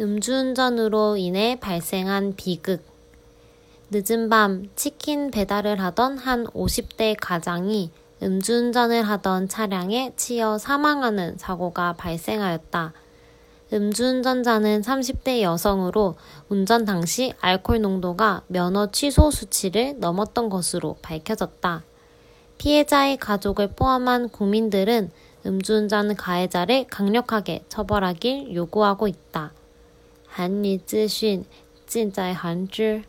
음주운전으로 인해 발생한 비극. 늦은 밤 치킨 배달을 하던 한 50대 가장이 음주운전을 하던 차량에 치여 사망하는 사고가 발생하였다. 음주운전자는 30대 여성으로 운전 당시 알코올 농도가 면허 취소 수치를 넘었던 것으로 밝혀졌다. 피해자의 가족을 포함한 국민들은 음주운전 가해자를 강력하게 처벌하길 요구하고 있다. 韩语资讯尽在韩知。